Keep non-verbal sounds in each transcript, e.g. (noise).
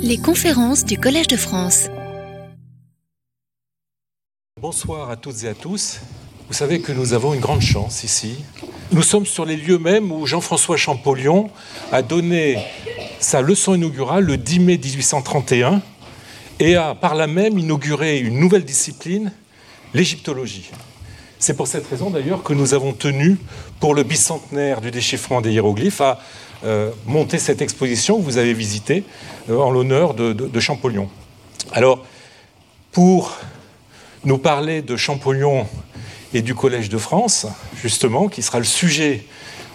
Les conférences du Collège de France. Bonsoir à toutes et à tous. Vous savez que nous avons une grande chance ici. Nous sommes sur les lieux mêmes où Jean-François Champollion a donné sa leçon inaugurale le 10 mai 1831 et a par là même inauguré une nouvelle discipline, l'égyptologie. C'est pour cette raison d'ailleurs que nous avons tenu, pour le bicentenaire du déchiffrement des hiéroglyphes, à monter cette exposition que vous avez visitée euh, en l'honneur de, de, Champollion. Alors, pour nous parler de Champollion et du Collège de France, justement, qui sera le sujet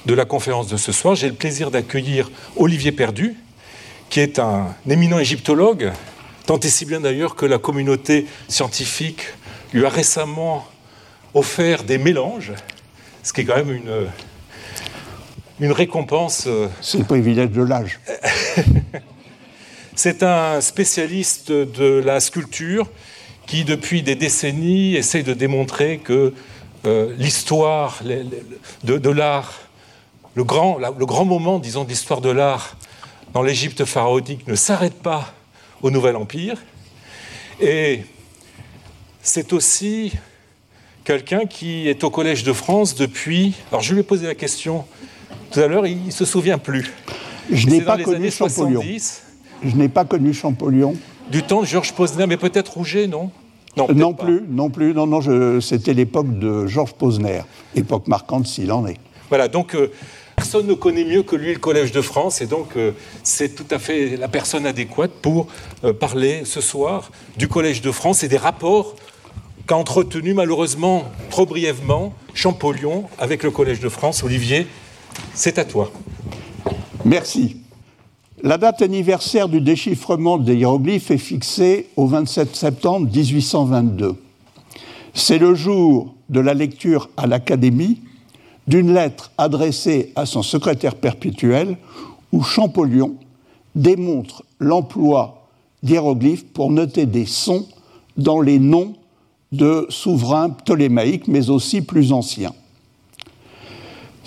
de la conférence de ce soir, j'ai le plaisir d'accueillir Olivier Perdu, qui est un éminent égyptologue, tant et si bien d'ailleurs que la communauté scientifique lui a récemment offert des mélanges, ce qui est quand même une, une récompense. Euh, C'est le privilège de l'âge. (laughs) C'est un spécialiste de la sculpture qui, depuis des décennies, essaie de démontrer que euh, l'histoire de, de l'art, le grand, le grand moment, disons, d'histoire de l'art dans l'Égypte pharaonique ne s'arrête pas au Nouvel Empire. Et c'est aussi quelqu'un qui est au Collège de France depuis. Alors je lui ai posé la question tout à l'heure, il ne se souvient plus. Je n'ai pas connu Champollion. Je n'ai pas connu Champollion. Du temps de Georges Posner, mais peut-être Rouget, non? Non, non plus, non plus. Non, non, c'était l'époque de Georges Posner, époque marquante s'il en est. Voilà, donc euh, personne ne connaît mieux que lui le Collège de France, et donc euh, c'est tout à fait la personne adéquate pour euh, parler ce soir du Collège de France et des rapports qu'a entretenu malheureusement trop brièvement Champollion avec le Collège de France. Olivier, c'est à toi. Merci. La date anniversaire du déchiffrement des hiéroglyphes est fixée au 27 septembre 1822. C'est le jour de la lecture à l'Académie d'une lettre adressée à son secrétaire perpétuel où Champollion démontre l'emploi d'hiéroglyphes pour noter des sons dans les noms de souverains ptolémaïques, mais aussi plus anciens.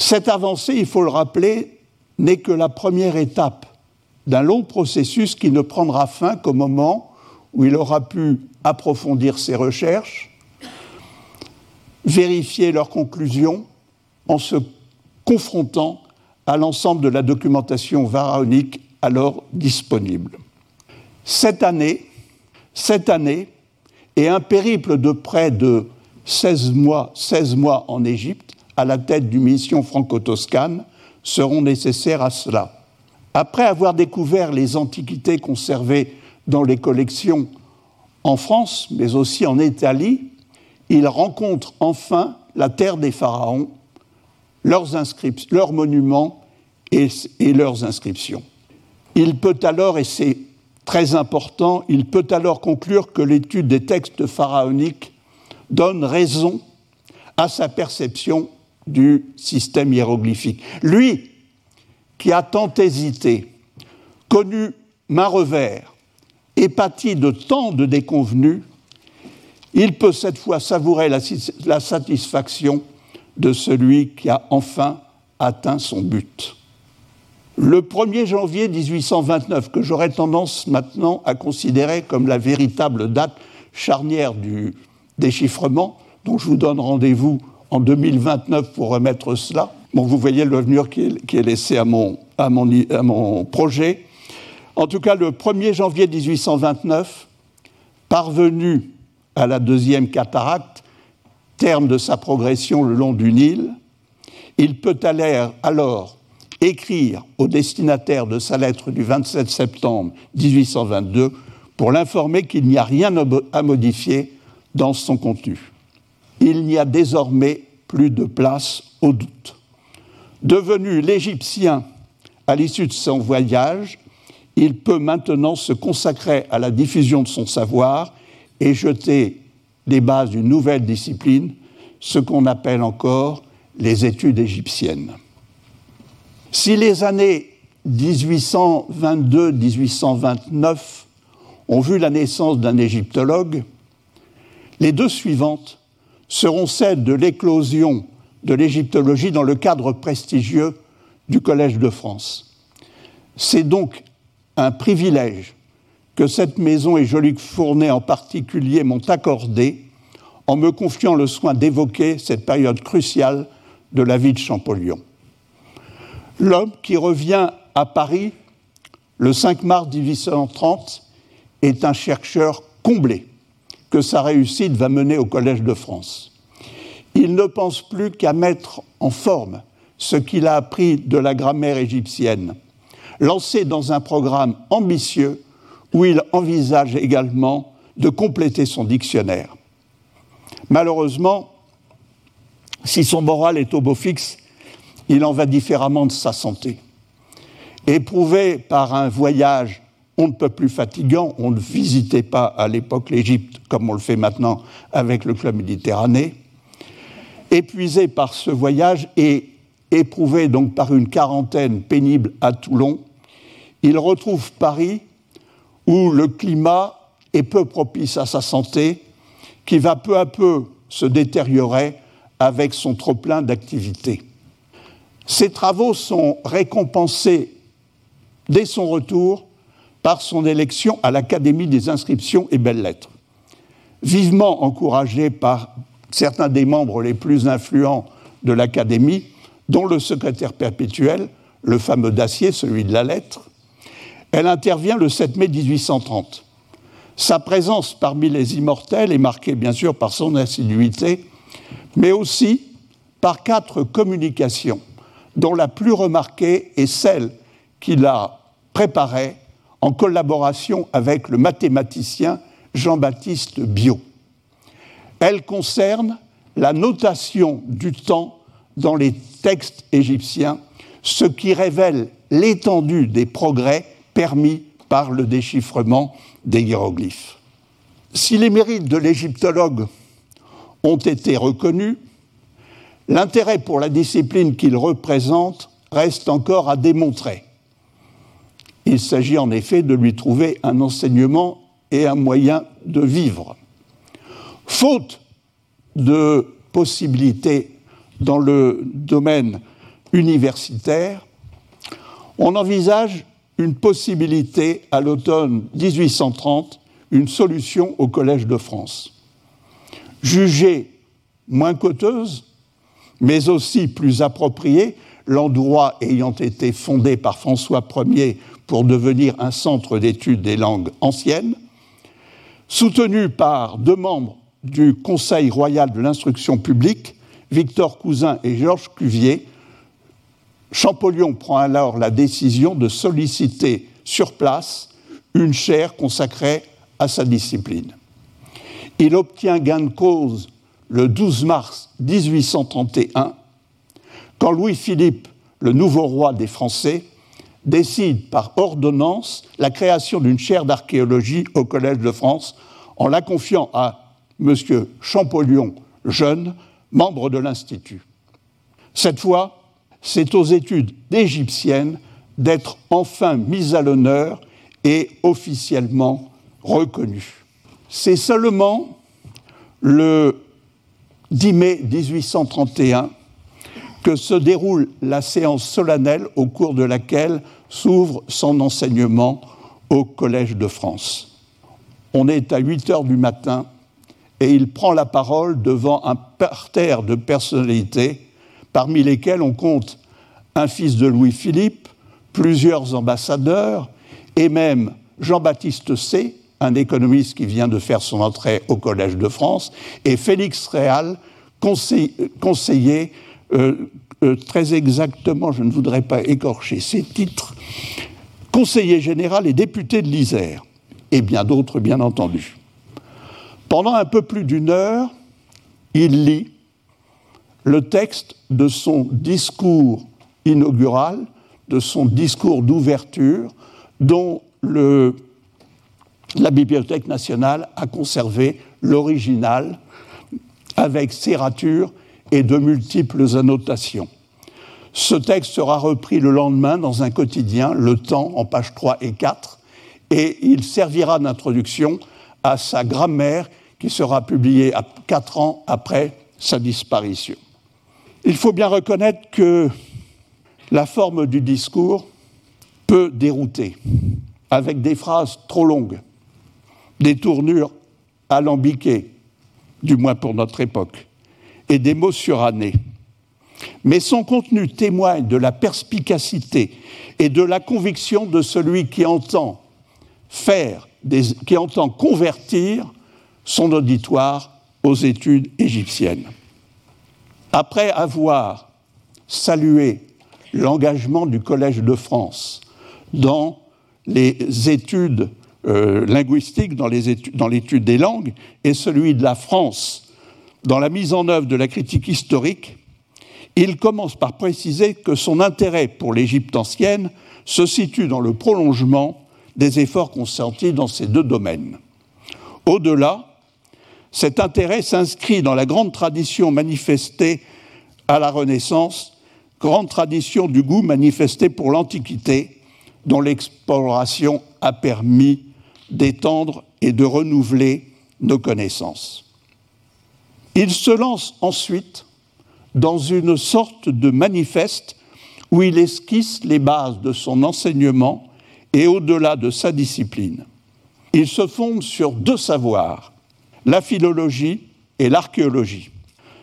Cette avancée, il faut le rappeler, n'est que la première étape d'un long processus qui ne prendra fin qu'au moment où il aura pu approfondir ses recherches, vérifier leurs conclusions en se confrontant à l'ensemble de la documentation pharaonique alors disponible. Cette année, cette année et un périple de près de 16 mois, 16 mois en Égypte à la tête d'une mission franco-toscane seront nécessaires à cela. Après avoir découvert les antiquités conservées dans les collections en France, mais aussi en Italie, il rencontre enfin la terre des pharaons, leurs, leurs monuments et, et leurs inscriptions. Il peut alors, et c'est très important, il peut alors conclure que l'étude des textes pharaoniques donne raison à sa perception du système hiéroglyphique. Lui, qui a tant hésité, connu main revers, épaté de tant de déconvenus, il peut cette fois savourer la, la satisfaction de celui qui a enfin atteint son but. Le 1er janvier 1829, que j'aurais tendance maintenant à considérer comme la véritable date charnière du déchiffrement, dont je vous donne rendez-vous en 2029 pour remettre cela. Vous voyez l'avenir qui, est laissé à mon, projet. En tout cas, le 1er janvier 1829, parvenu à la deuxième cataracte, terme de sa progression le long du Nil, il peut alors écrire au destinataire de sa lettre du 27 septembre 1822 pour l'informer qu'il n'y a rien à modifier dans son contenu. Il n'y a désormais plus de place au doute. Devenu l'Égyptien à l'issue de son voyage, il peut maintenant se consacrer à la diffusion de son savoir et jeter les bases d'une nouvelle discipline, ce qu'on appelle encore les études égyptiennes. Si les années 1822-1829 ont vu la naissance d'un égyptologue, les deux suivantes seront celles de l'éclosion de l'égyptologie dans le cadre prestigieux du Collège de France. C'est donc un privilège que cette maison et Jolique Fournet en particulier m'ont accordé en me confiant le soin d'évoquer cette période cruciale de la vie de Champollion. L'homme qui revient à Paris le 5 mars 1830 est un chercheur comblé que sa réussite va mener au Collège de France. Il ne pense plus qu'à mettre en forme ce qu'il a appris de la grammaire égyptienne, lancé dans un programme ambitieux où il envisage également de compléter son dictionnaire. Malheureusement, si son moral est au beau fixe, il en va différemment de sa santé. Éprouvé par un voyage on ne peut plus fatigant, on ne visitait pas à l'époque l'Égypte comme on le fait maintenant avec le Club Méditerranée, épuisé par ce voyage et éprouvé donc par une quarantaine pénible à Toulon, il retrouve Paris où le climat est peu propice à sa santé, qui va peu à peu se détériorer avec son trop-plein d'activité. Ses travaux sont récompensés dès son retour par son élection à l'Académie des inscriptions et belles-lettres. Vivement encouragé par certains des membres les plus influents de l'Académie, dont le secrétaire perpétuel, le fameux Dacier, celui de la lettre, elle intervient le 7 mai 1830. Sa présence parmi les immortels est marquée bien sûr par son assiduité, mais aussi par quatre communications, dont la plus remarquée est celle qu'il a préparée en collaboration avec le mathématicien Jean-Baptiste Biot. Elle concerne la notation du temps dans les textes égyptiens, ce qui révèle l'étendue des progrès permis par le déchiffrement des hiéroglyphes. Si les mérites de l'égyptologue ont été reconnus, l'intérêt pour la discipline qu'il représente reste encore à démontrer. Il s'agit en effet de lui trouver un enseignement et un moyen de vivre. Faute de possibilités dans le domaine universitaire, on envisage une possibilité à l'automne 1830, une solution au Collège de France. Jugée moins coûteuse, mais aussi plus appropriée, l'endroit ayant été fondé par François Ier pour devenir un centre d'études des langues anciennes, soutenu par deux membres du Conseil royal de l'instruction publique, Victor Cousin et Georges Cuvier, Champollion prend alors la décision de solliciter sur place une chaire consacrée à sa discipline. Il obtient gain de cause le 12 mars 1831, quand Louis-Philippe, le nouveau roi des Français, décide par ordonnance la création d'une chaire d'archéologie au Collège de France en la confiant à M. Champollion, jeune, membre de l'Institut. Cette fois, c'est aux études égyptiennes d'être enfin mises à l'honneur et officiellement reconnues. C'est seulement le 10 mai 1831 que se déroule la séance solennelle au cours de laquelle s'ouvre son enseignement au Collège de France. On est à 8 heures du matin et il prend la parole devant un parterre de personnalités parmi lesquels on compte un fils de Louis-Philippe, plusieurs ambassadeurs et même Jean-Baptiste C., un économiste qui vient de faire son entrée au Collège de France, et Félix Réal, conseiller, euh, euh, très exactement, je ne voudrais pas écorcher ses titres, conseiller général et député de l'Isère, et bien d'autres, bien entendu. Pendant un peu plus d'une heure, il lit le texte de son discours inaugural, de son discours d'ouverture, dont la Bibliothèque nationale a conservé l'original avec serrature et de multiples annotations. Ce texte sera repris le lendemain dans un quotidien, Le Temps, en pages 3 et 4, et il servira d'introduction à sa grammaire qui sera publiée quatre ans après sa disparition. Il faut bien reconnaître que la forme du discours peut dérouter. avec des phrases trop longues, des tournures alambiquées, du moins pour notre époque, et des mots surannés. Mais son contenu témoigne de la perspicacité et de la conviction de celui qui entend convertir son auditoire aux études égyptiennes. Après avoir salué l'engagement du Collège de France dans les études euh, linguistiques, dans l'étude des langues, et celui de la France dans la mise en œuvre de la critique historique, il commence par préciser que son intérêt pour l'Égypte ancienne se situe dans le prolongement des efforts consentis dans ces deux domaines. Au-delà, cet intérêt s'inscrit dans la grande tradition manifestée à la Renaissance, grande tradition du goût manifesté pour l'Antiquité, dont l'exploration a permis d'étendre et de renouveler nos connaissances. Il se lance ensuite dans une sorte de manifeste où il esquisse les bases de son enseignement et au-delà de sa discipline. Il se fonde sur deux savoirs, la philologie et l'archéologie.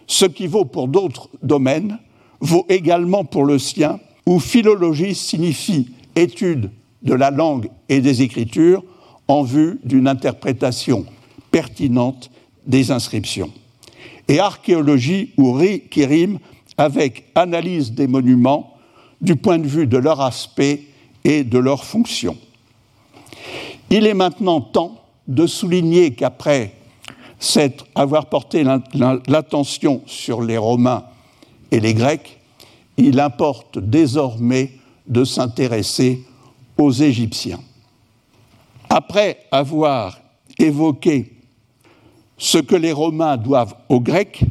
Ce qui vaut pour d'autres domaines vaut également pour le sien, où philologie signifie étude de la langue et des écritures en vue d'une interprétation pertinente des inscriptions. Et archéologie ou qui rime avec analyse des monuments du point de vue de leur aspect et de leur fonction. Il est maintenant temps de souligner qu'après avoir porté l'attention sur les Romains et les Grecs, il importe désormais de s'intéresser aux Égyptiens. Après avoir évoqué ce que les Romains doivent aux Grecs,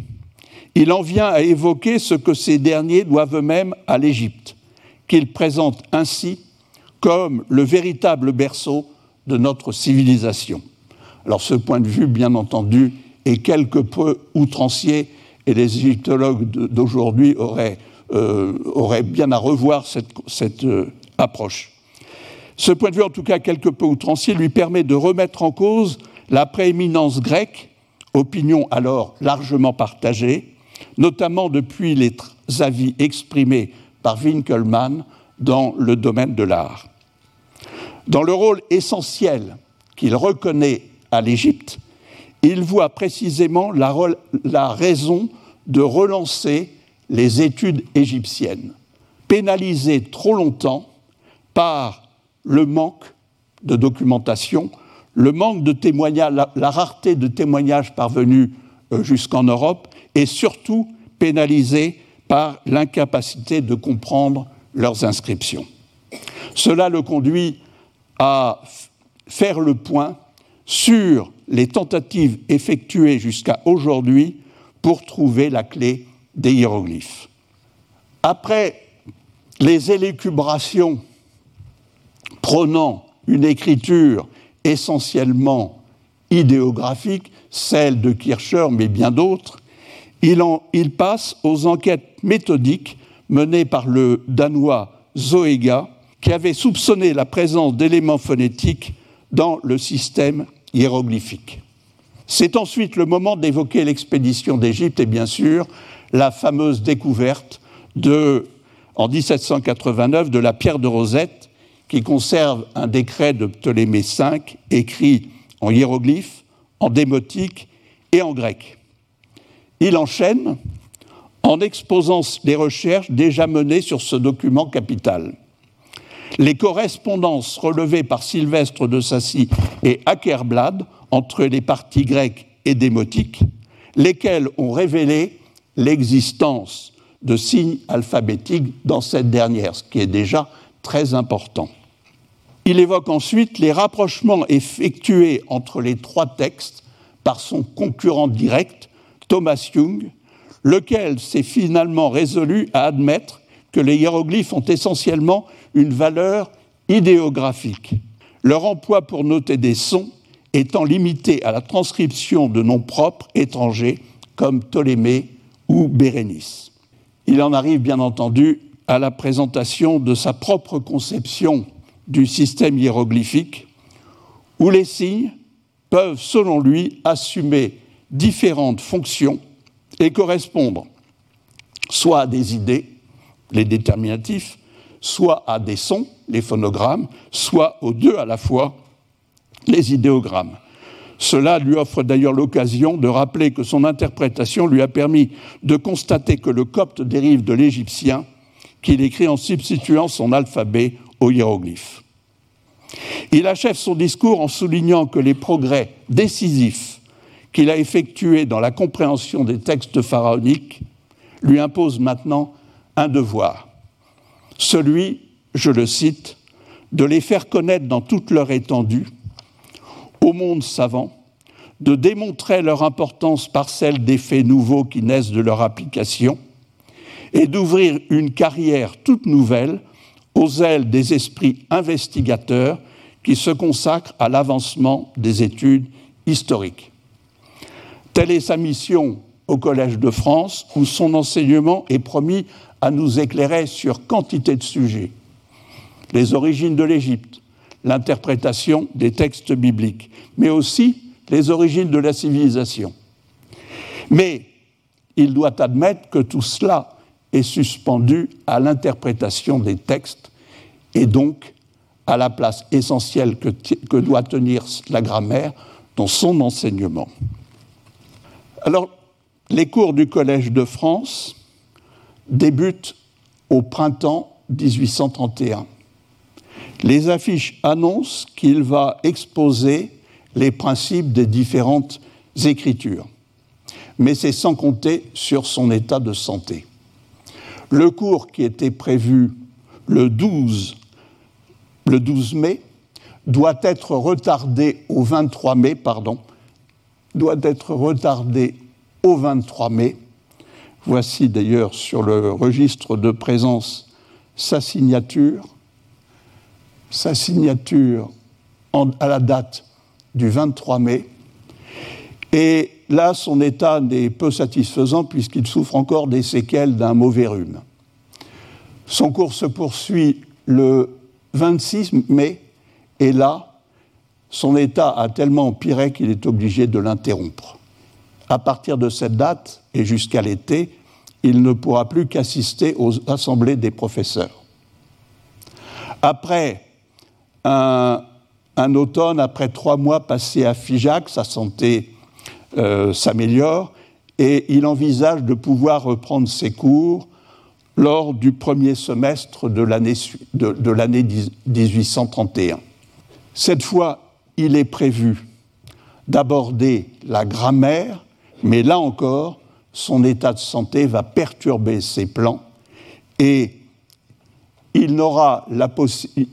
il en vient à évoquer ce que ces derniers doivent eux-mêmes à l'Égypte, qu'il présente ainsi comme le véritable berceau de notre civilisation. Alors ce point de vue, bien entendu, est quelque peu outrancier et les égyptologues d'aujourd'hui auraient, euh, auraient, bien à revoir cette, cette euh, approche. Ce point de vue, en tout cas quelque peu outrancier, lui permet de remettre en cause la prééminence grecque, opinion alors largement partagée, notamment depuis les avis exprimés par Winkelmann dans le domaine de l'art. Dans le rôle essentiel qu'il reconnaît à l'Égypte, il voit précisément la, la, raison de relancer les études égyptiennes, pénalisées trop longtemps par le manque de documentation, le manque de témoignages, la, rareté de témoignages parvenus euh, jusqu'en Europe, et surtout pénalisé par l'incapacité de comprendre leurs inscriptions. Cela le conduit à faire le point sur les tentatives effectuées jusqu'à aujourd'hui pour trouver la clé des hiéroglyphes. Après les élucubrations prônant une écriture essentiellement idéographique, celle de Kircher, mais bien d'autres, il, passe aux enquêtes méthodiques menées par le Danois Zoega, qui avait soupçonné la présence d'éléments phonétiques dans le système hiéroglyphique. C'est ensuite le moment d'évoquer l'expédition d'Égypte et bien sûr la fameuse découverte de, en 1789 de la pierre de Rosette qui conserve un décret de Ptolémée V écrit en hiéroglyphe, en démotique et en grec. Il enchaîne en exposant les recherches déjà menées sur ce document capital. Les correspondances relevées par Sylvestre de Sassy et Akerblad entre les parties grecques et démotiques, lesquelles ont révélé l'existence de signes alphabétiques dans cette dernière, ce qui est déjà très important. Il évoque ensuite les rapprochements effectués entre les trois textes par son concurrent direct, Thomas Young, lequel s'est finalement résolu à admettre que les hiéroglyphes ont essentiellement une valeur idéographique, leur emploi pour noter des sons étant limité à la transcription de noms propres étrangers comme Ptolémée ou Bérénice. Il en arrive bien entendu à la présentation de sa propre conception du système hiéroglyphique, où les signes peuvent, selon lui, assumer différentes fonctions et correspondre soit à des idées, les déterminatifs, soit à des sons, les phonogrammes, soit aux deux à la fois, les idéogrammes. Cela lui offre d'ailleurs l'occasion de rappeler que son interprétation lui a permis de constater que le copte dérive de l'égyptien, qu'il écrit en substituant son alphabet au hiéroglyphe. Il achève son discours en soulignant que les progrès décisifs qu'il a effectués dans la compréhension des textes pharaoniques lui imposent maintenant un devoir, celui, je le cite, de les faire connaître dans toute leur étendue au monde savant, de démontrer leur importance par celle des faits nouveaux qui naissent de leur application, et d'ouvrir une carrière toute nouvelle aux ailes des esprits investigateurs qui se consacrent à l'avancement des études historiques. Telle est sa mission au Collège de France, où son enseignement est promis à nous éclairer sur quantité de sujets. Les origines de l'Égypte, l'interprétation des textes bibliques, mais aussi les origines de la civilisation. Mais il doit admettre que tout cela est suspendu à l'interprétation des textes et donc à la place essentielle que, que, doit tenir la grammaire dans son enseignement. Alors, les cours du Collège de France débutent au printemps 1831. Les affiches annoncent qu'il va exposer les principes des différentes écritures, mais c'est sans compter sur son état de santé. Le cours qui était prévu le 12, le 12 mai doit être retardé au 23 mai, doit être retardé au 23 mai. Voici d'ailleurs sur le registre de présence sa signature, sa signature à la date du 23 mai. Et là, son état n'est peu satisfaisant puisqu'il souffre encore des séquelles d'un mauvais rhume. Son cours se poursuit le 26 mai, et là, son état a tellement empiré qu'il est obligé de l'interrompre. À partir de cette date et jusqu'à l'été, il ne pourra plus qu'assister aux assemblées des professeurs. Après un, automne, après trois mois passés à Figeac, sa santé euh, s'améliore et il envisage de pouvoir reprendre ses cours lors du premier semestre de l'année de, de 1831. Cette fois, il est prévu d'aborder la grammaire, mais là encore, son état de santé va perturber ses plans et il aura,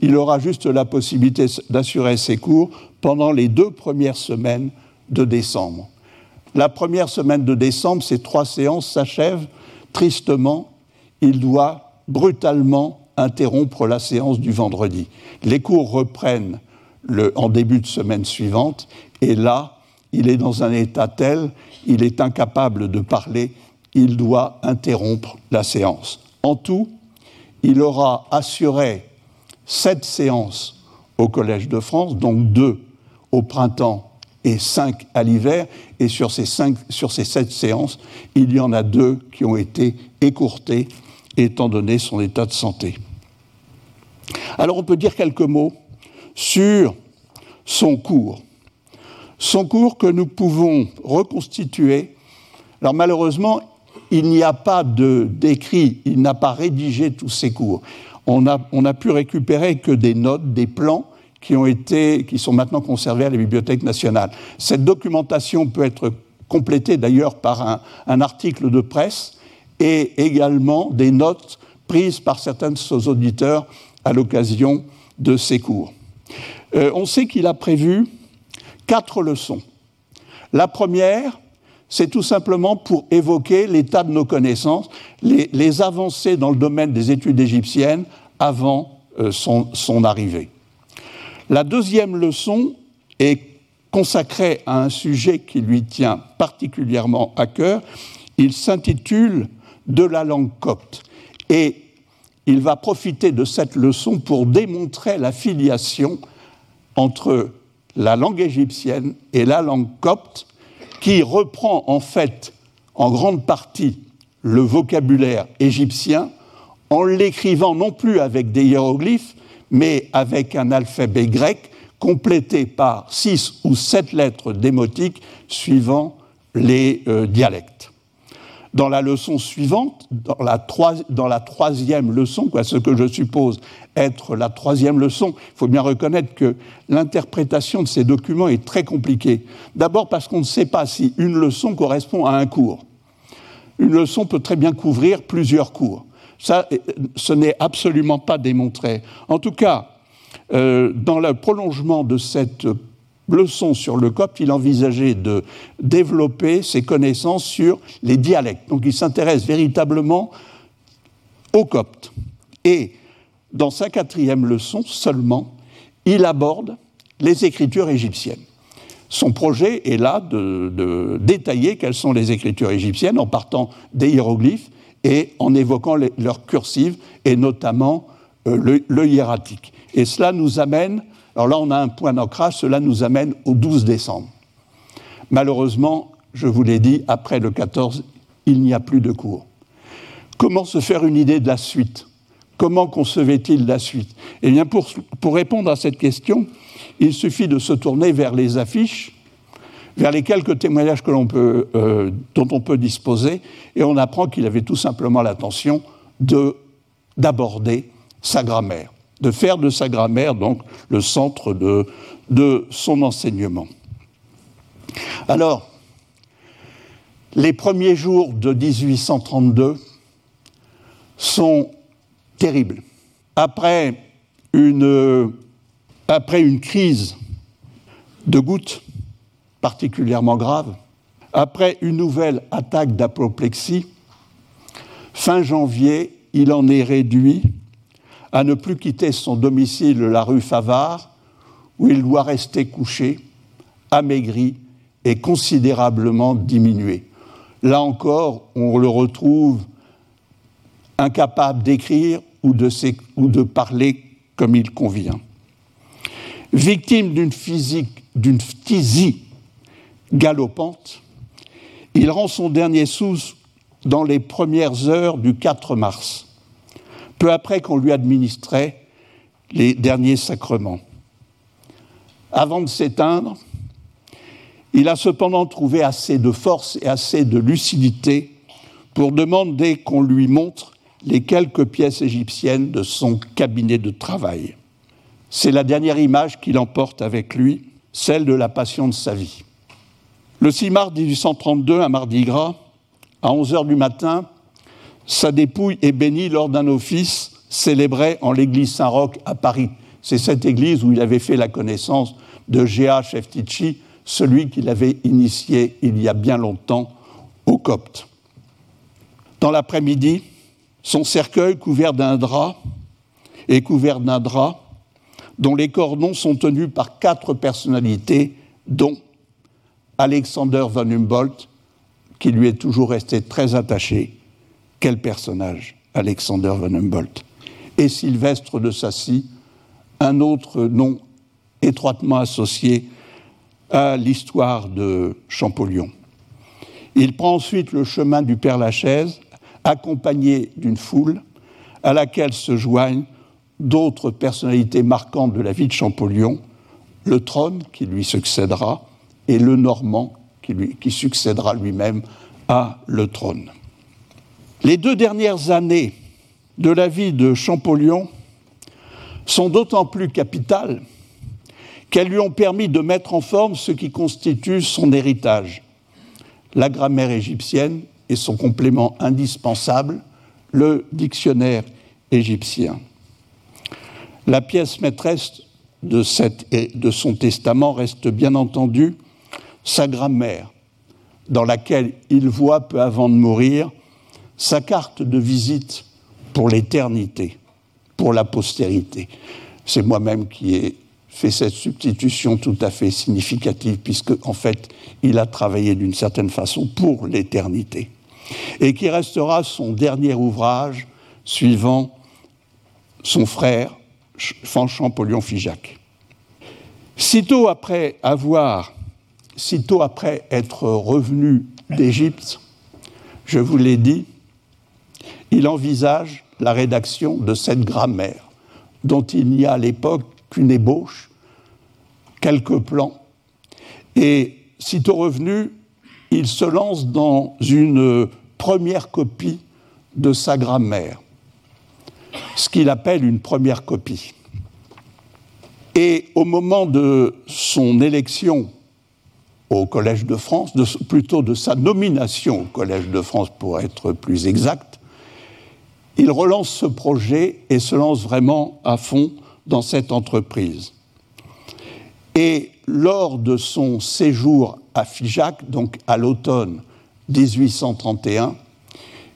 il aura juste la possibilité d'assurer ses cours pendant les deux premières semaines de décembre. La première semaine de décembre, ces trois séances s'achèvent tristement. Il doit brutalement interrompre la séance du vendredi. Les cours reprennent en début de semaine suivante et là, il est dans un état tel, il est incapable de parler, il doit interrompre la séance. En tout, il aura assuré sept séances au Collège de France, donc deux au printemps et cinq à l'hiver. Et sur ces, cinq, sur ces sept séances, il y en a deux qui ont été écourtées étant donné son état de santé. Alors on peut dire quelques mots sur son cours. Son cours que nous pouvons reconstituer. Alors malheureusement, il n'y a pas d'écrit, il n'a pas rédigé tous ses cours. On a, on a, pu récupérer que des notes, des plans qui, ont été, qui sont maintenant conservés à la Bibliothèque nationale. Cette documentation peut être complétée d'ailleurs par un, article de presse et également des notes prises par certains de ses auditeurs à l'occasion de ses cours. Euh, on sait qu'il a prévu quatre leçons. La première, c'est tout simplement pour évoquer l'état de nos connaissances, les, avancées dans le domaine des études égyptiennes avant euh, son, arrivée. La deuxième leçon est consacrée à un sujet qui lui tient particulièrement à cœur. Il s'intitule De la langue copte. Et il va profiter de cette leçon pour démontrer la filiation entre la langue égyptienne et la langue copte, qui reprend en fait en grande partie le vocabulaire égyptien en l'écrivant non plus avec des hiéroglyphes, mais avec un alphabet grec complété par six ou sept lettres démotiques suivant les euh, dialectes. Dans la leçon suivante, dans la, dans la troisième leçon, quoi, ce que je suppose être la troisième leçon, il faut bien reconnaître que l'interprétation de ces documents est très compliquée. D'abord parce qu'on ne sait pas si une leçon correspond à un cours. Une leçon peut très bien couvrir plusieurs cours. Ça, ce n'est absolument pas démontré. En tout cas, euh, dans le prolongement de cette leçon sur le copte, il envisageait de développer ses connaissances sur les dialectes. Donc il s'intéresse véritablement au copte. Et dans sa quatrième leçon seulement, il aborde les écritures égyptiennes. Son projet est là de, détailler quelles sont les écritures égyptiennes en partant des hiéroglyphes et en évoquant leurs cursives et notamment euh, le, le hiératique. Et cela nous amène alors là, on a un point d'ancrage, cela nous amène au 12 décembre. Malheureusement, je vous l'ai dit, après le 14, il n'y a plus de cours. Comment se faire une idée de la suite? Comment concevait-il la suite? Eh bien, pour, répondre à cette question, il suffit de se tourner vers les affiches, vers les quelques témoignages euh, dont on peut disposer, et on apprend qu'il avait tout simplement l'intention d'aborder sa grammaire de faire de sa grammaire donc le centre de, de son enseignement. Alors, les premiers jours de 1832 sont terribles. Après une, après une crise de gouttes particulièrement grave, après une nouvelle attaque d'apoplexie, fin janvier, il en est réduit à ne plus quitter son domicile, la rue Favard, où il doit rester couché, amaigri et considérablement diminué. Là encore, on le retrouve incapable d'écrire ou de, parler comme il convient. Victime d'une physique, d'une phthisie galopante, il rend son dernier sous dans les premières heures du 4 mars peu après qu'on lui administrait les derniers sacrements. Avant de s'éteindre, il a cependant trouvé assez de force et assez de lucidité pour demander qu'on lui montre les quelques pièces égyptiennes de son cabinet de travail. C'est la dernière image qu'il emporte avec lui, celle de la passion de sa vie. Le 6 mars 1832, à Mardi Gras, à 11 heures du matin, sa dépouille est bénie lors d'un office célébré en l'église Saint-Roch à Paris. C'est cette église où il avait fait la connaissance de G.A. Cheftici, celui qu'il avait initié il y a bien longtemps au copte. Dans l'après-midi, son cercueil couvert d'un drap et couvert d'un drap dont les cordons sont tenus par quatre personnalités, dont Alexander von Humboldt, qui lui est toujours resté très attaché, quel personnage, Alexander von Humboldt. Et Sylvestre de Sassy, un autre nom étroitement associé à l'histoire de Champollion. Il prend ensuite le chemin du Père Lachaise, accompagné d'une foule à laquelle se joignent d'autres personnalités marquantes de la vie de Champollion, le trône qui lui succédera et le Normand qui, succédera lui-même à le trône. Les deux dernières années de la vie de Champollion sont d'autant plus capitales qu'elles lui ont permis de mettre en forme ce qui constitue son héritage, la grammaire égyptienne et son complément indispensable, le dictionnaire égyptien. La pièce maîtresse de son testament reste bien entendu sa grammaire, dans laquelle il voit peu avant de mourir sa carte de visite pour l'éternité, pour la postérité. C'est moi-même qui ai fait cette substitution tout à fait significative, puisque en fait, il a travaillé d'une certaine façon pour l'éternité, et qui restera son dernier ouvrage suivant son frère, Champollion Figeac. Sitôt après avoir, sitôt après être revenu d'Égypte, je vous l'ai dit, il envisage la rédaction de cette grammaire, dont il n'y a à l'époque qu'une ébauche, quelques plans. Et sitôt revenu, il se lance dans une première copie de sa grammaire, ce qu'il appelle une première copie. Et au moment de son élection au Collège de France, plutôt de sa nomination au Collège de France pour être plus exact, il relance ce projet et se lance vraiment à fond dans cette entreprise. Et lors de son séjour à Figeac, donc à l'automne 1831,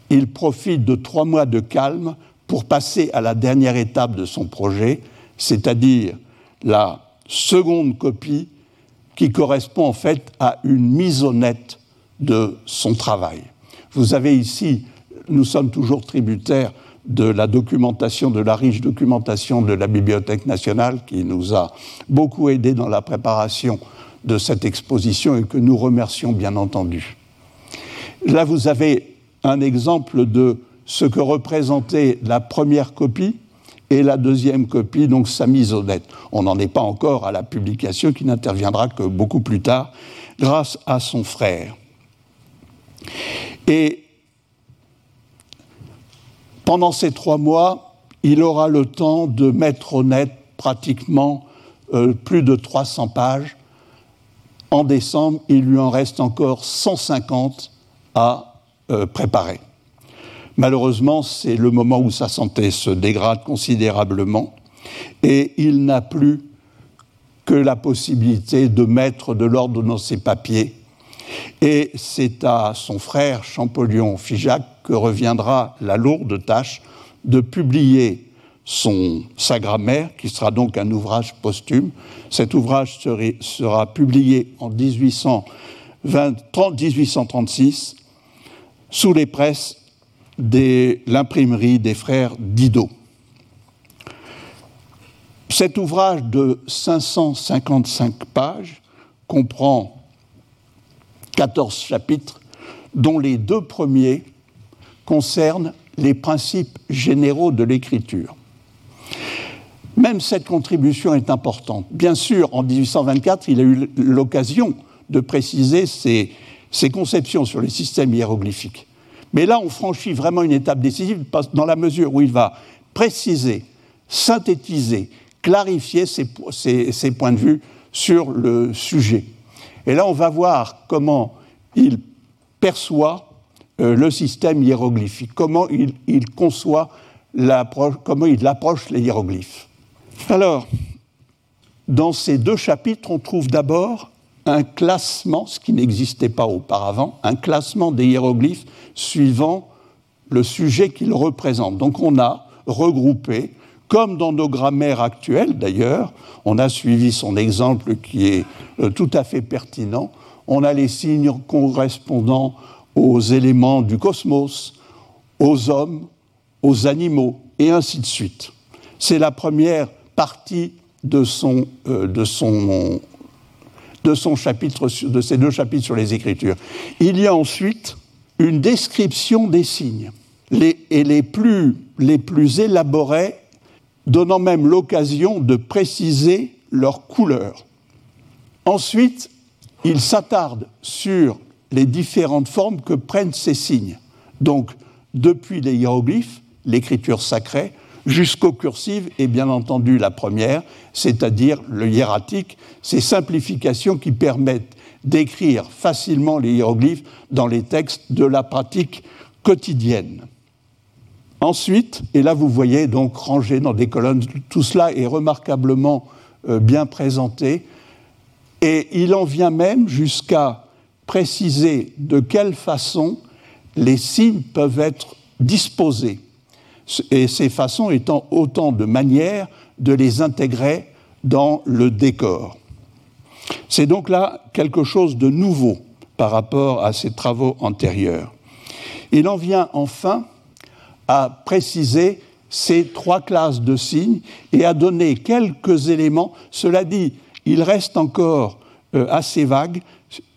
il profite de trois mois de calme pour passer à la dernière étape de son projet, c'est-à-dire la seconde copie qui correspond en fait à une mise net de son travail. Vous avez ici, nous sommes toujours tributaires de la documentation, de la riche documentation de la Bibliothèque nationale qui nous a beaucoup aidé dans la préparation de cette exposition et que nous remercions bien entendu. Là, vous avez un exemple de ce que représentait la première copie et la deuxième copie, donc sa mise au net. On n'en est pas encore à la publication qui n'interviendra que beaucoup plus tard, grâce à son frère. Et pendant ces trois mois, il aura le temps de mettre au net pratiquement euh, plus de 300 pages. En décembre, il lui en reste encore 150 à euh, préparer. Malheureusement, c'est le moment où sa santé se dégrade considérablement et il n'a plus que la possibilité de mettre de l'ordre dans ses papiers. Et c'est à son frère Champollion Figeac que reviendra la lourde tâche de publier sa grammaire, qui sera donc un ouvrage posthume. Cet ouvrage sera publié en 1836 sous les presses de l'imprimerie des frères Didot. Cet ouvrage de 555 pages comprend 14 chapitres, dont les deux premiers concernent les principes généraux de l'écriture. Même cette contribution est importante. Bien sûr, en 1824, il a eu l'occasion de préciser ses, ses conceptions sur les systèmes hiéroglyphiques. Mais là, on franchit vraiment une étape décisive dans la mesure où il va préciser, synthétiser, clarifier ses, points de vue sur le sujet. Et là, on va voir comment il perçoit euh, le système hiéroglyphique, comment il, conçoit, comment il approche les hiéroglyphes. Alors, dans ces deux chapitres, on trouve d'abord un classement, ce qui n'existait pas auparavant, un classement des hiéroglyphes suivant le sujet qu'ils représentent. Donc on a regroupé, comme dans nos grammaires actuelles d'ailleurs, on a suivi son exemple qui est euh, tout à fait pertinent, on a les signes correspondant aux éléments du cosmos, aux hommes, aux animaux, et ainsi de suite. C'est la première partie de son, euh, de son de, ces deux chapitres sur les Écritures. Il y a ensuite une description des signes, et les plus, les plus élaborés, donnant même l'occasion de préciser leur couleur. Ensuite, il s'attarde sur les différentes formes que prennent ces signes. Donc, depuis les hiéroglyphes, l'écriture sacrée, jusqu'aux cursives, et bien entendu la première, c'est-à-dire le hiératique, ces simplifications qui permettent d'écrire facilement les hiéroglyphes dans les textes de la pratique quotidienne. Ensuite, et là vous voyez donc rangé dans des colonnes, tout cela est remarquablement euh, bien présenté, et il en vient même jusqu'à préciser de quelle façon les signes peuvent être disposés et ces façons étant autant de manières de les intégrer dans le décor. C'est donc là quelque chose de nouveau par rapport à ces travaux antérieurs. Il en vient enfin à préciser ces trois classes de signes et a donné quelques éléments. Cela dit, il reste encore euh, assez vague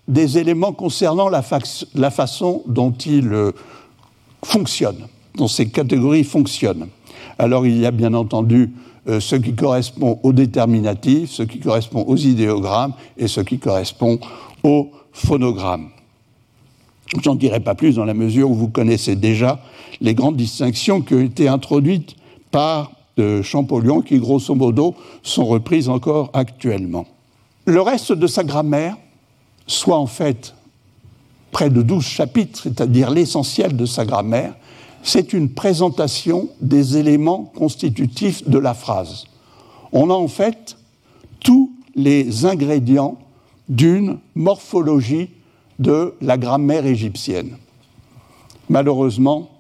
des éléments concernant la, façon dont il euh, fonctionne, dont ces catégories fonctionnent. Alors il y a bien entendu euh, ce qui correspond aux déterminatifs, ce qui correspond aux idéogrammes et ce qui correspond aux phonogrammes. J'en dirai pas plus dans la mesure où vous connaissez déjà les grandes distinctions qui ont été introduites par euh, Champollion, qui grosso modo sont reprises encore actuellement. Le reste de sa grammaire, soit en fait près de 12 chapitres, c'est-à-dire l'essentiel de sa grammaire, c'est une présentation des éléments constitutifs de la phrase. On a en fait tous les ingrédients d'une morphologie de la grammaire égyptienne. Malheureusement,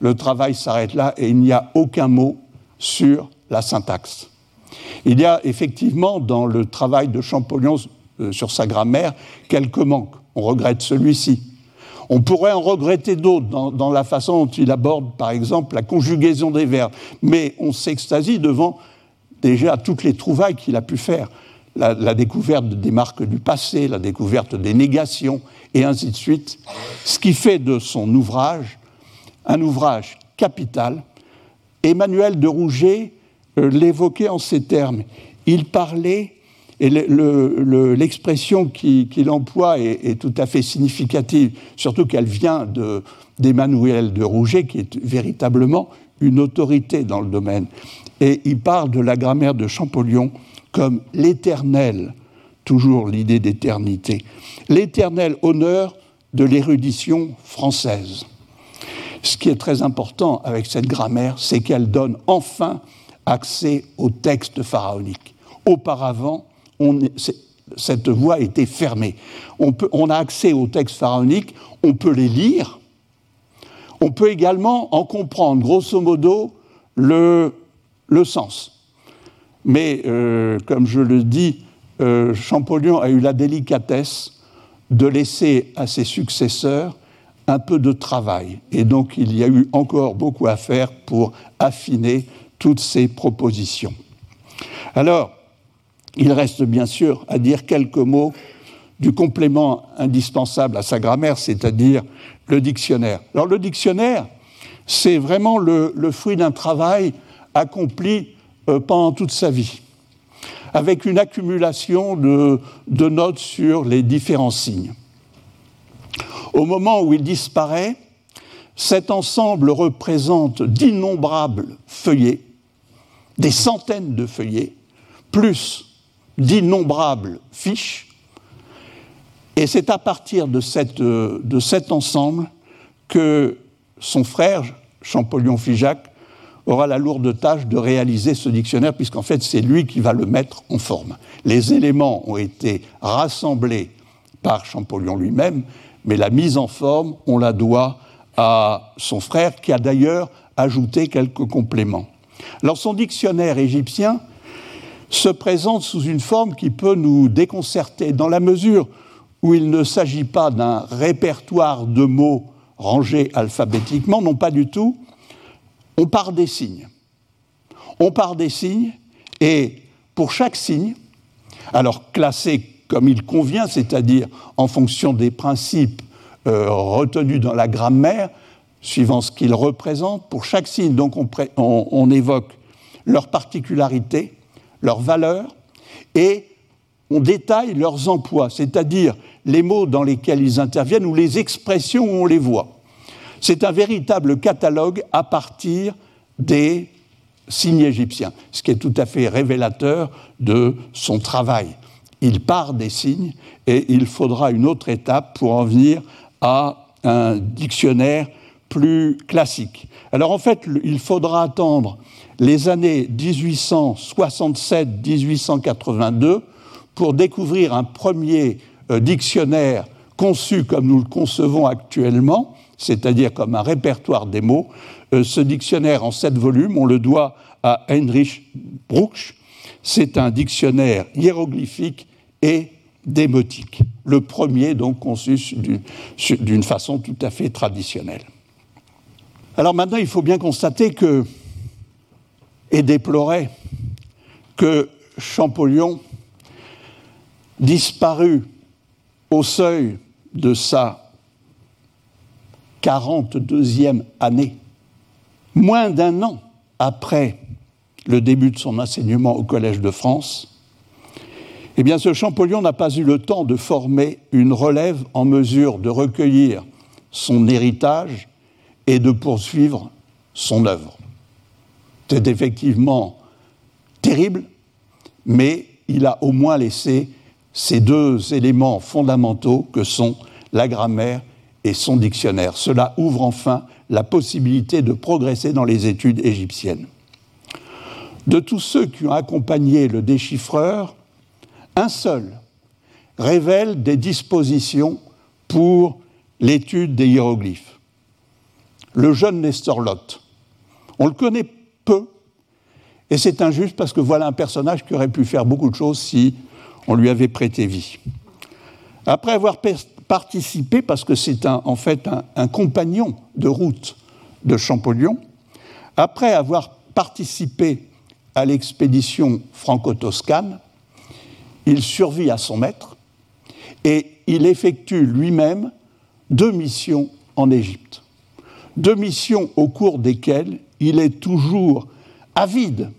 le travail s'arrête là et il n'y a aucun mot sur la syntaxe. Il y a effectivement dans le travail de Champollion euh, sur sa grammaire quelques manques. On regrette celui-ci. On pourrait en regretter d'autres dans, la façon dont il aborde, par exemple, la conjugaison des verbes. Mais on s'extasie devant déjà toutes les trouvailles qu'il a pu faire. La, découverte des marques du passé, la découverte des négations, et ainsi de suite. Ce qui fait de son ouvrage un ouvrage capital. Emmanuel de Rouget euh, l'évoquait en ces termes. Il parlait et l'expression qu'il emploie est, tout à fait significative, surtout qu'elle vient d'Emmanuel de, Rouget, qui est véritablement une autorité dans le domaine. Et il parle de la grammaire de Champollion comme l'éternel, toujours l'idée d'éternité, l'éternel honneur de l'érudition française. Ce qui est très important avec cette grammaire, c'est qu'elle donne enfin accès au texte pharaonique. Auparavant, cette voie était fermée. On, a accès aux textes pharaoniques, on peut les lire, on peut également en comprendre grosso modo le, sens. Mais euh, comme je le dis, euh, Champollion a eu la délicatesse de laisser à ses successeurs un peu de travail. Et donc il y a eu encore beaucoup à faire pour affiner toutes ces propositions. Alors, il reste bien sûr à dire quelques mots du complément indispensable à sa grammaire, c'est-à-dire le dictionnaire. Alors le dictionnaire, c'est vraiment le, fruit d'un travail accompli euh, pendant toute sa vie, avec une accumulation de, de notes sur les différents signes. Au moment où il disparaît, cet ensemble représente d'innombrables feuillets, des centaines de feuillets, plus d'innombrables fiches. Et c'est à partir de, cette, de, cet ensemble que son frère, Champollion Figeac, aura la lourde tâche de réaliser ce dictionnaire, puisqu'en fait c'est lui qui va le mettre en forme. Les éléments ont été rassemblés par Champollion lui-même, mais la mise en forme, on la doit à son frère, qui a d'ailleurs ajouté quelques compléments. Alors son dictionnaire égyptien se présente sous une forme qui peut nous déconcerter, dans la mesure où il ne s'agit pas d'un répertoire de mots rangés alphabétiquement, non pas du tout, on part des signes. On part des signes et pour chaque signe, alors classé comme il convient, c'est-à-dire en fonction des principes euh, retenus dans la grammaire, suivant ce qu'ils représentent, pour chaque signe, donc on, on évoque leurs particularités, leurs valeurs et on détaille leurs emplois, c'est-à-dire les mots dans lesquels ils interviennent ou les expressions où on les voit. C'est un véritable catalogue à partir des signes égyptiens, ce qui est tout à fait révélateur de son travail. Il part des signes et il faudra une autre étape pour en venir à un dictionnaire plus classique. Alors en fait, il faudra attendre les années 1867-1882 pour découvrir un premier euh, dictionnaire conçu comme nous le concevons actuellement, c'est-à-dire comme un répertoire des mots. Euh, ce dictionnaire en sept volumes, on le doit à Heinrich Bruch. C'est un dictionnaire hiéroglyphique et démotique. Le premier, donc, conçu d'une façon tout à fait traditionnelle. Alors maintenant, il faut bien constater que et déplorait que Champollion, disparu au seuil de sa 42e année, moins d'un an après le début de son enseignement au Collège de France, eh bien ce Champollion n'a pas eu le temps de former une relève en mesure de recueillir son héritage et de poursuivre son œuvre. C'est effectivement terrible, mais il a au moins laissé ces deux éléments fondamentaux que sont la grammaire et son dictionnaire. Cela ouvre enfin la possibilité de progresser dans les études égyptiennes. De tous ceux qui ont accompagné le déchiffreur, un seul révèle des dispositions pour l'étude des hiéroglyphes. Le jeune Nestor Lot. On le connaît peu, et c'est injuste parce que voilà un personnage qui aurait pu faire beaucoup de choses si on lui avait prêté vie. Après avoir participé, parce que c'est en fait un, un, compagnon de route de Champollion, après avoir participé à l'expédition franco-toscane, il survit à son maître et il effectue lui-même deux missions en Égypte. Deux missions au cours desquelles il est toujours avide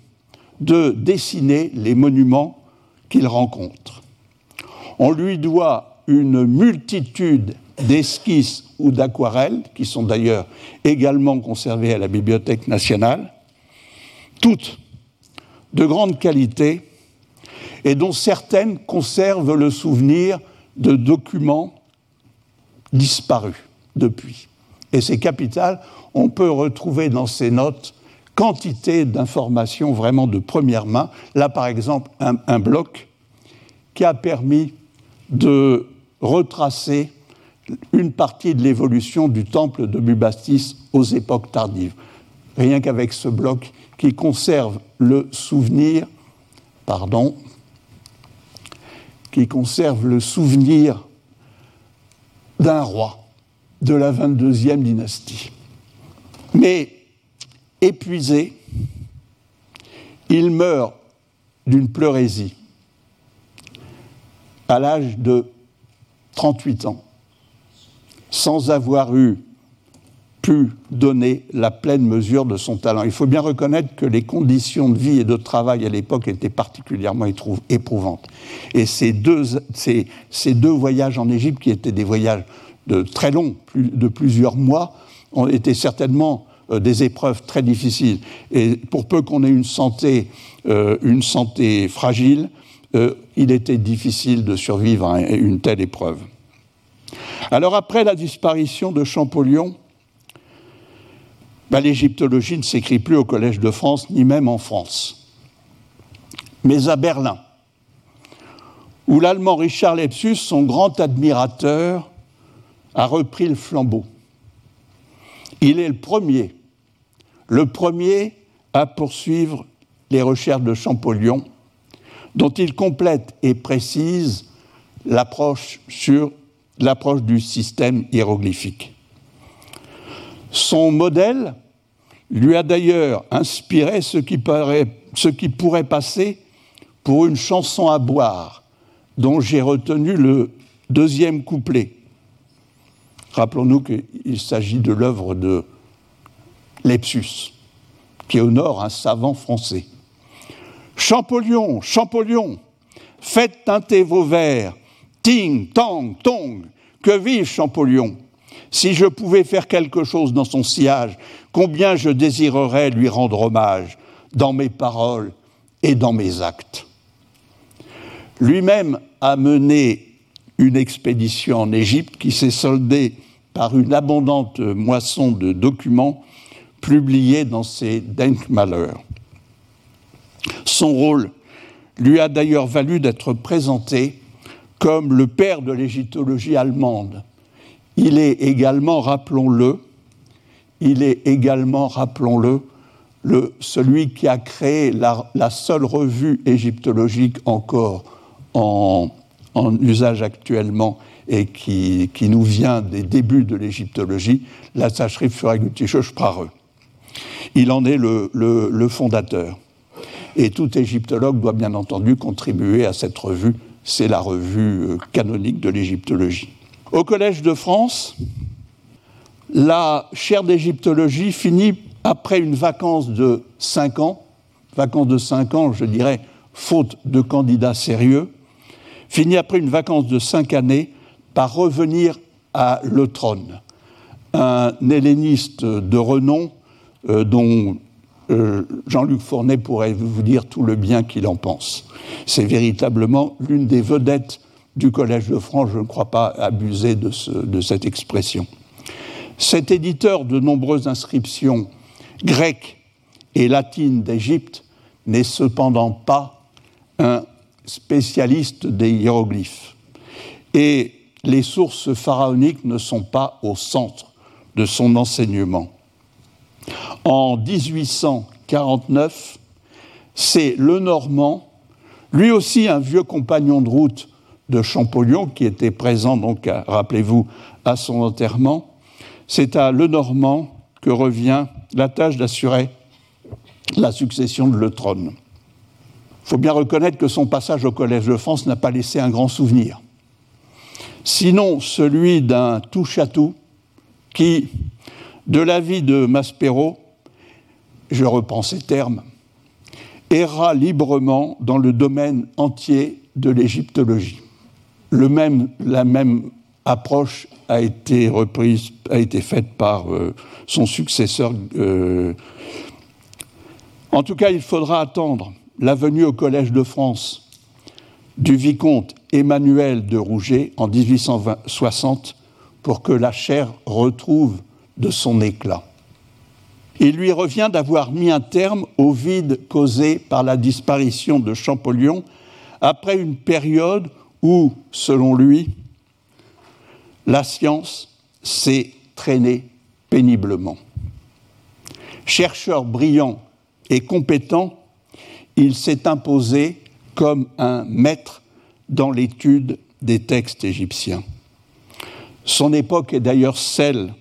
de dessiner les monuments qu'il rencontre. On lui doit une multitude d'esquisses ou d'aquarelles, qui sont d'ailleurs également conservées à la Bibliothèque nationale, toutes de grande qualité et dont certaines conservent le souvenir de documents disparus depuis. Et c'est capital, on peut retrouver dans ces notes quantité d'informations vraiment de première main. Là, par exemple, un, bloc qui a permis de retracer une partie de l'évolution du temple de Bubastis aux époques tardives. Rien qu'avec ce bloc qui conserve le souvenir, pardon, qui conserve le souvenir d'un roi de la 22e dynastie. Mais épuisé, il meurt d'une pleurésie à l'âge de 38 ans, sans avoir eu pu donner la pleine mesure de son talent. Il faut bien reconnaître que les conditions de vie et de travail à l'époque étaient particulièrement éprouvantes. Et ces deux, ces, ces deux voyages en Égypte, qui étaient des voyages de très longs, de plusieurs mois, ont été certainement euh, des épreuves très difficiles. Et pour peu qu'on ait une santé, euh, fragile, euh, il était difficile de survivre à une telle épreuve. Alors après la disparition de Champollion, ben, l'égyptologie ne s'écrit plus au Collège de France, ni même en France. Mais à Berlin, où l'Allemand Richard Lepsus, son grand admirateur, a repris le flambeau. Il est le premier, le premier à poursuivre les recherches de Champollion, dont il complète et précise l'approche du système hiéroglyphique. Son modèle lui a d'ailleurs inspiré ce qui pourrait passer pour une chanson à boire, dont j'ai retenu le deuxième couplet. Rappelons-nous qu'il s'agit de l'œuvre de Lepsus, qui honore un savant français. Champollion, Champollion, faites teinter vos vers, ting, tang, tong, que vive Champollion si je pouvais faire quelque chose dans son sillage, combien je désirerais lui rendre hommage dans mes paroles et dans mes actes. Lui-même a mené une expédition en Égypte qui s'est soldée par une abondante moisson de documents publiés dans ses Denkmalers. Son rôle lui a d'ailleurs valu d'être présenté comme le père de l'égyptologie allemande, il est également, rappelons-le, il est également, rappelons-le, le, celui qui a créé la, seule revue égyptologique encore en, en usage actuellement et qui, nous vient des débuts de l'égyptologie, la Zeitschrift für Ägyptische Sprache. il en est le, fondateur. Et tout égyptologue doit bien entendu contribuer à cette revue. C'est la revue euh, canonique de l'égyptologie. Au Collège de France, la chaire d'égyptologie finit après une vacance de cinq ans, vacance de cinq ans, je dirais, faute de candidats sérieux, finit après une vacance de cinq années par revenir à Le Trône, un helléniste de renom euh, dont euh, Jean-Luc Fournet pourrait vous dire tout le bien qu'il en pense. C'est véritablement l'une des vedettes du Collège de France, je ne crois pas abuser de, de cette expression. Cet éditeur de nombreuses inscriptions grecques et latines d'Égypte n'est cependant pas un spécialiste des hiéroglyphes. Et les sources pharaoniques ne sont pas au centre de son enseignement. En 1849, c'est le Normand, lui aussi un vieux compagnon de route de Champollion, qui était présent, donc, rappelez-vous, à son enterrement, c'est à Le Normand que revient la tâche d'assurer la succession de Le Trône. Il faut bien reconnaître que son passage au Collège de France n'a pas laissé un grand souvenir, sinon celui d'un touche-à-tout qui, de l'avis de Maspero, je reprends ces termes, erra librement dans le domaine entier de l'égyptologie. La même approche a été reprise, a été faite par euh, son successeur. Euh. En tout cas, il faudra attendre la venue au Collège de France du vicomte Emmanuel de Rouget en 1860 pour que la chair retrouve de son éclat. Il lui revient d'avoir mis un terme au vide causé par la disparition de Champollion après une période où, selon lui, la science s'est traînée péniblement. Chercheur brillant et compétent, il s'est imposé comme un maître dans l'étude des textes égyptiens. Son époque est d'ailleurs celle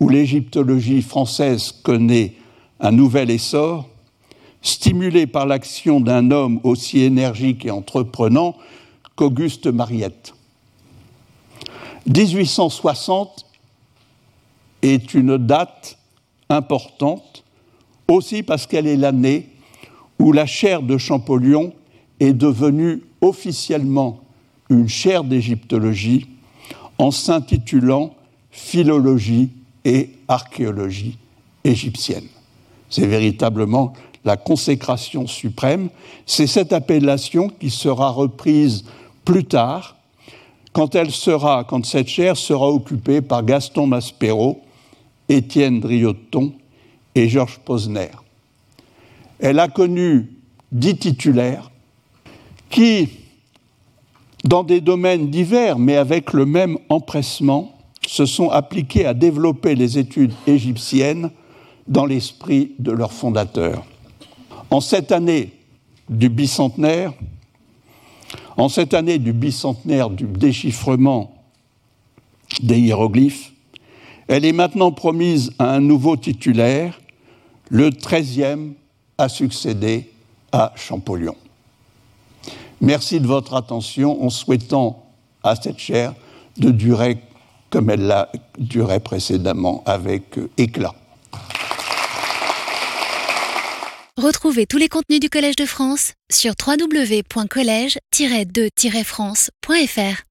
où l'égyptologie française connaît un nouvel essor, stimulé par l'action d'un homme aussi énergique et entreprenant qu'Auguste Mariette. 1860 est une date importante aussi parce qu'elle est l'année où la chaire de Champollion est devenue officiellement une chaire d'égyptologie en s'intitulant Philologie et archéologie égyptienne. C'est véritablement la consécration suprême. C'est cette appellation qui sera reprise plus tard quand elle sera, quand cette chaire sera occupée par Gaston Maspero, Étienne Drioton et Georges Posner. Elle a connu dix titulaires qui, dans des domaines divers, mais avec le même empressement, se sont appliqués à développer les études égyptiennes dans l'esprit de leurs fondateurs. En cette année du bicentenaire, en cette année du bicentenaire du déchiffrement des hiéroglyphes, elle est maintenant promise à un nouveau titulaire, le 13e a succédé à Champollion. Merci de votre attention en souhaitant à cette chaire de durer comme elle l'a duré précédemment avec éclat. Retrouvez tous les contenus du Collège de France sur www.colège-2-france.fr.